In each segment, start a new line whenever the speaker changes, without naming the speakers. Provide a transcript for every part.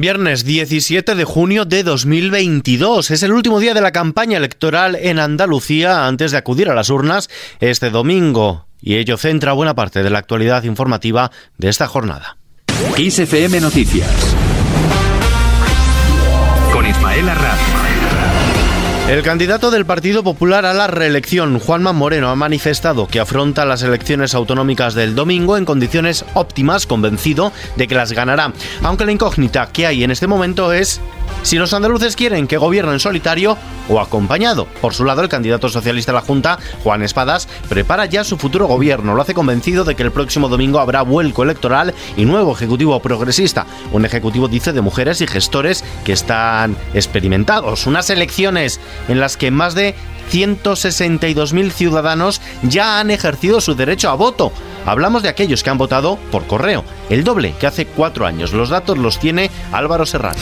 Viernes 17 de junio de 2022. Es el último día de la campaña electoral en Andalucía antes de acudir a las urnas este domingo. Y ello centra buena parte de la actualidad informativa de esta jornada.
XFM Noticias.
El candidato del Partido Popular a la reelección, Juanma Moreno, ha manifestado que afronta las elecciones autonómicas del domingo en condiciones óptimas, convencido de que las ganará. Aunque la incógnita que hay en este momento es si los andaluces quieren que gobierne en solitario o acompañado. Por su lado, el candidato socialista a la Junta, Juan Espadas, prepara ya su futuro gobierno. Lo hace convencido de que el próximo domingo habrá vuelco electoral y nuevo ejecutivo progresista. Un ejecutivo, dice, de mujeres y gestores que están experimentados. Unas elecciones en las que más de 162.000 ciudadanos ya han ejercido su derecho a voto. Hablamos de aquellos que han votado por correo, el doble que hace cuatro años. Los datos los tiene Álvaro Serrano.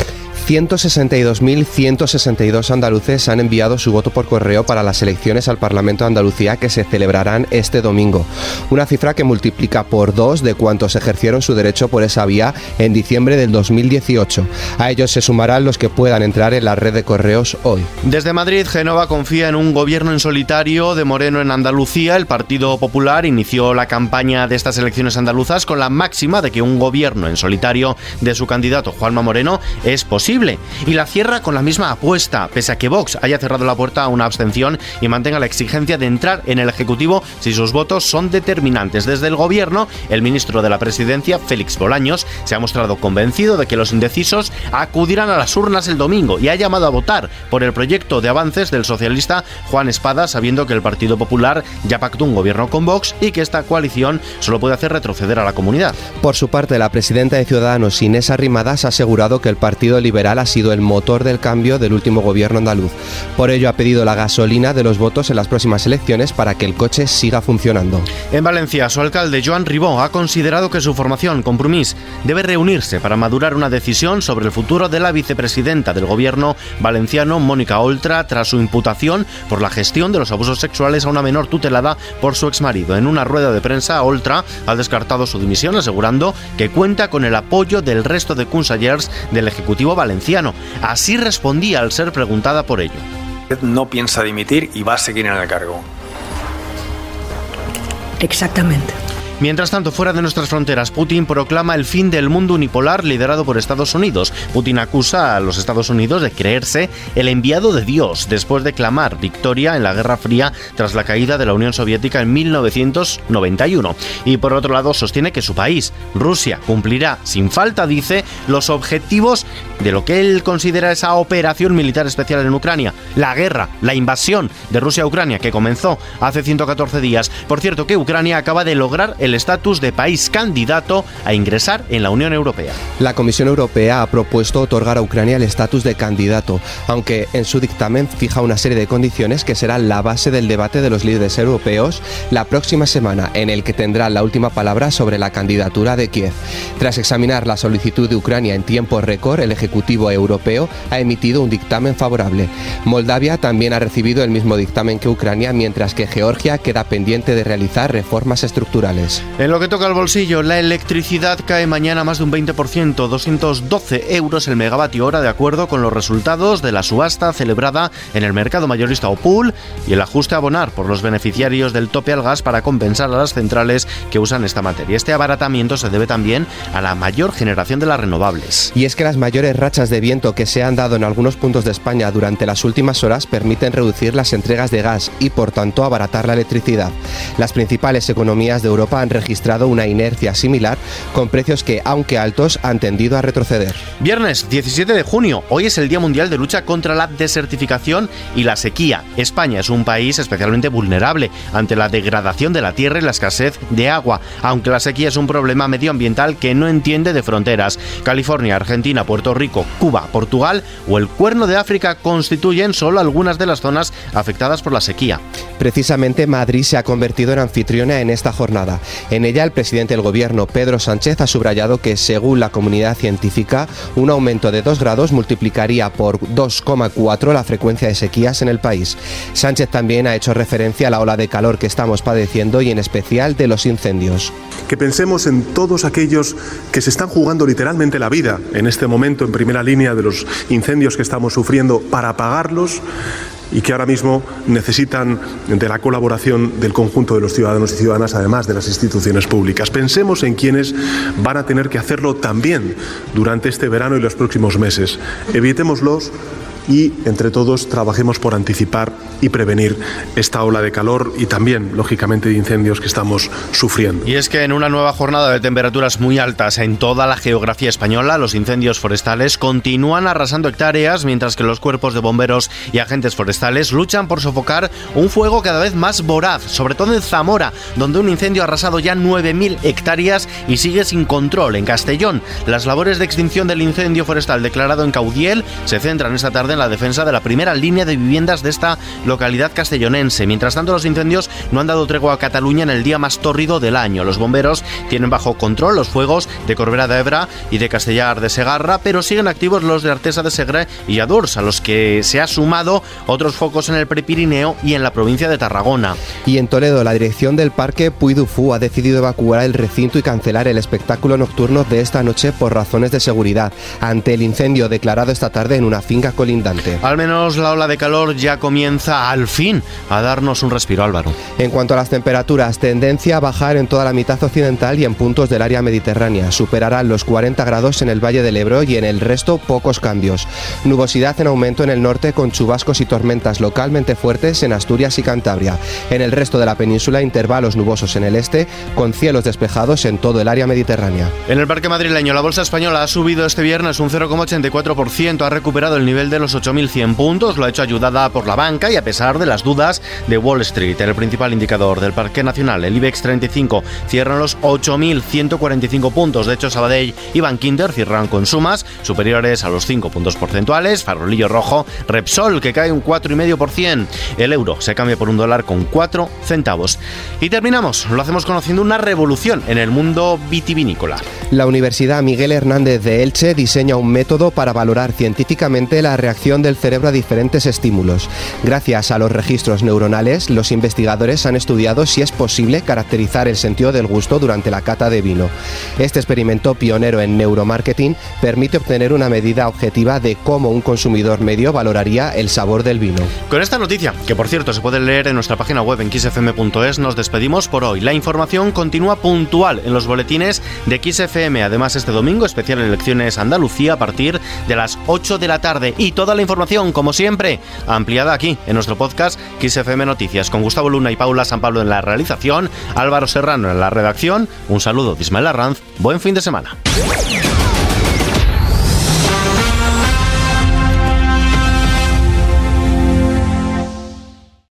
162.162 andaluces han enviado su voto por correo para las elecciones al Parlamento de Andalucía que se celebrarán este domingo. Una cifra que multiplica por dos de cuantos ejercieron su derecho por esa vía en diciembre del 2018. A ellos se sumarán los que puedan entrar en la red de correos hoy.
Desde Madrid, Genova confía en un gobierno en solitario de Moreno en Andalucía. El Partido Popular inició la campaña de estas elecciones andaluzas con la máxima de que un gobierno en solitario de su candidato Juanma Moreno es posible y la cierra con la misma apuesta, pese a que Vox haya cerrado la puerta a una abstención y mantenga la exigencia de entrar en el Ejecutivo si sus votos son determinantes. Desde el Gobierno, el ministro de la Presidencia, Félix Bolaños, se ha mostrado convencido de que los indecisos acudirán a las urnas el domingo y ha llamado a votar por el proyecto de avances del socialista Juan Espada, sabiendo que el Partido Popular ya pactó un gobierno con Vox y que esta coalición solo puede hacer retroceder a la comunidad.
Por su parte, la presidenta de Ciudadanos, Inés Arrimadas, ha asegurado que el Partido Liberal ha sido el motor del cambio del último gobierno andaluz. Por ello ha pedido la gasolina de los votos en las próximas elecciones para que el coche siga funcionando.
En Valencia, su alcalde Joan Ribó ha considerado que su formación, Compromís, debe reunirse para madurar una decisión sobre el futuro de la vicepresidenta del gobierno valenciano, Mónica Oltra, tras su imputación por la gestión de los abusos sexuales a una menor tutelada por su exmarido. En una rueda de prensa, Oltra ha descartado su dimisión, asegurando que cuenta con el apoyo del resto de consellers del Ejecutivo valenciano Así respondía al ser preguntada por ello.
No piensa dimitir y va a seguir en el cargo.
Exactamente.
Mientras tanto, fuera de nuestras fronteras, Putin proclama el fin del mundo unipolar liderado por Estados Unidos. Putin acusa a los Estados Unidos de creerse el enviado de Dios después de clamar victoria en la Guerra Fría tras la caída de la Unión Soviética en 1991. Y por otro lado, sostiene que su país, Rusia, cumplirá sin falta, dice, los objetivos de lo que él considera esa operación militar especial en Ucrania, la guerra, la invasión de Rusia a Ucrania que comenzó hace 114 días. Por cierto, que Ucrania acaba de lograr el el estatus de país candidato a ingresar en la Unión Europea.
La Comisión Europea ha propuesto otorgar a Ucrania el estatus de candidato, aunque en su dictamen fija una serie de condiciones que serán la base del debate de los líderes europeos la próxima semana, en el que tendrá la última palabra sobre la candidatura de Kiev. Tras examinar la solicitud de Ucrania en tiempo récord, el Ejecutivo Europeo ha emitido un dictamen favorable. Moldavia también ha recibido el mismo dictamen que Ucrania, mientras que Georgia queda pendiente de realizar reformas estructurales.
En lo que toca al bolsillo, la electricidad cae mañana más de un 20%, 212 euros el megavatio hora, de acuerdo con los resultados de la subasta celebrada en el mercado mayorista Opul y el ajuste a abonar por los beneficiarios del tope al gas para compensar a las centrales que usan esta materia. Este abaratamiento se debe también a la mayor generación de las renovables.
Y es que las mayores rachas de viento que se han dado en algunos puntos de España durante las últimas horas permiten reducir las entregas de gas y, por tanto, abaratar la electricidad. Las principales economías de Europa han registrado una inercia similar con precios que, aunque altos, han tendido a retroceder.
Viernes 17 de junio, hoy es el Día Mundial de Lucha contra la Desertificación y la Sequía. España es un país especialmente vulnerable ante la degradación de la tierra y la escasez de agua, aunque la sequía es un problema medioambiental que no entiende de fronteras. California, Argentina, Puerto Rico, Cuba, Portugal o el Cuerno de África constituyen solo algunas de las zonas afectadas por la sequía.
Precisamente Madrid se ha convertido en anfitriona en esta jornada. En ella, el presidente del gobierno, Pedro Sánchez, ha subrayado que, según la comunidad científica, un aumento de 2 grados multiplicaría por 2,4 la frecuencia de sequías en el país. Sánchez también ha hecho referencia a la ola de calor que estamos padeciendo y en especial de los incendios.
Que pensemos en todos aquellos que se están jugando literalmente la vida en este momento en primera línea de los incendios que estamos sufriendo para apagarlos y que ahora mismo necesitan de la colaboración del conjunto de los ciudadanos y ciudadanas, además de las instituciones públicas. Pensemos en quienes van a tener que hacerlo también durante este verano y los próximos meses. Evitémoslos y entre todos trabajemos por anticipar y prevenir esta ola de calor y también, lógicamente, de incendios que estamos sufriendo.
Y es que en una nueva jornada de temperaturas muy altas en toda la geografía española, los incendios forestales continúan arrasando hectáreas, mientras que los cuerpos de bomberos y agentes forestales luchan por sofocar un fuego cada vez más voraz, sobre todo en Zamora, donde un incendio ha arrasado ya 9.000 hectáreas y sigue sin control. En Castellón, las labores de extinción del incendio forestal declarado en Caudiel se centran esta tarde en la defensa de la primera línea de viviendas de esta localidad castellonense. Mientras tanto, los incendios no han dado tregua a Cataluña en el día más tórrido del año. Los bomberos tienen bajo control los fuegos de Corbera de Ebra y de Castellar de Segarra, pero siguen activos los de Artesa de Segre y Adurs, a los que se ha sumado otros focos en el Prepirineo y en la provincia de Tarragona.
Y en Toledo, la dirección del parque Puy du Fou ha decidido evacuar el recinto y cancelar el espectáculo nocturno de esta noche por razones de seguridad, ante el incendio declarado esta tarde en una finca colindante.
Al menos la ola de calor ya comienza al fin a darnos un respiro, Álvaro.
En cuanto a las temperaturas, tendencia a bajar en toda la mitad occidental y en puntos del área mediterránea. Superarán los 40 grados en el Valle del Ebro y en el resto pocos cambios. Nubosidad en aumento en el norte con chubascos y tormentas localmente fuertes en Asturias y Cantabria. En el resto de la península, intervalos nubosos en el este con cielos despejados en todo el área mediterránea.
En el parque madrileño, la bolsa española ha subido este viernes un 0,84%, ha recuperado el nivel de los 8.100 puntos, lo ha hecho ayudada por la banca y a pesar de las dudas de Wall Street. El principal indicador del Parque Nacional, el IBEX 35, cierran los 8.145 puntos. De hecho, Sabadell y Bankinter cierran con sumas superiores a los 5 puntos porcentuales. Farolillo rojo, Repsol, que cae un 4,5%. El euro se cambia por un dólar con 4 centavos. Y terminamos, lo hacemos conociendo una revolución en el mundo vitivinícola.
La Universidad Miguel Hernández de Elche diseña un método para valorar científicamente la reacción del cerebro a diferentes estímulos. Gracias a los registros neuronales, los investigadores han estudiado si es posible caracterizar el sentido del gusto durante la cata de vino. Este experimento pionero en neuromarketing permite obtener una medida objetiva de cómo un consumidor medio valoraría el sabor del vino.
Con esta noticia, que por cierto se puede leer en nuestra página web en xfm.es, nos despedimos por hoy. La información continúa puntual en los boletines de XFM. Además, este domingo, especial elecciones Andalucía a partir de las 8 de la tarde y toda la información, como siempre, ampliada aquí en nuestro podcast XFM Noticias, con Gustavo Luna y Paula San Pablo en la realización, Álvaro Serrano en la redacción. Un saludo de Ismael Arranz. Buen fin de semana.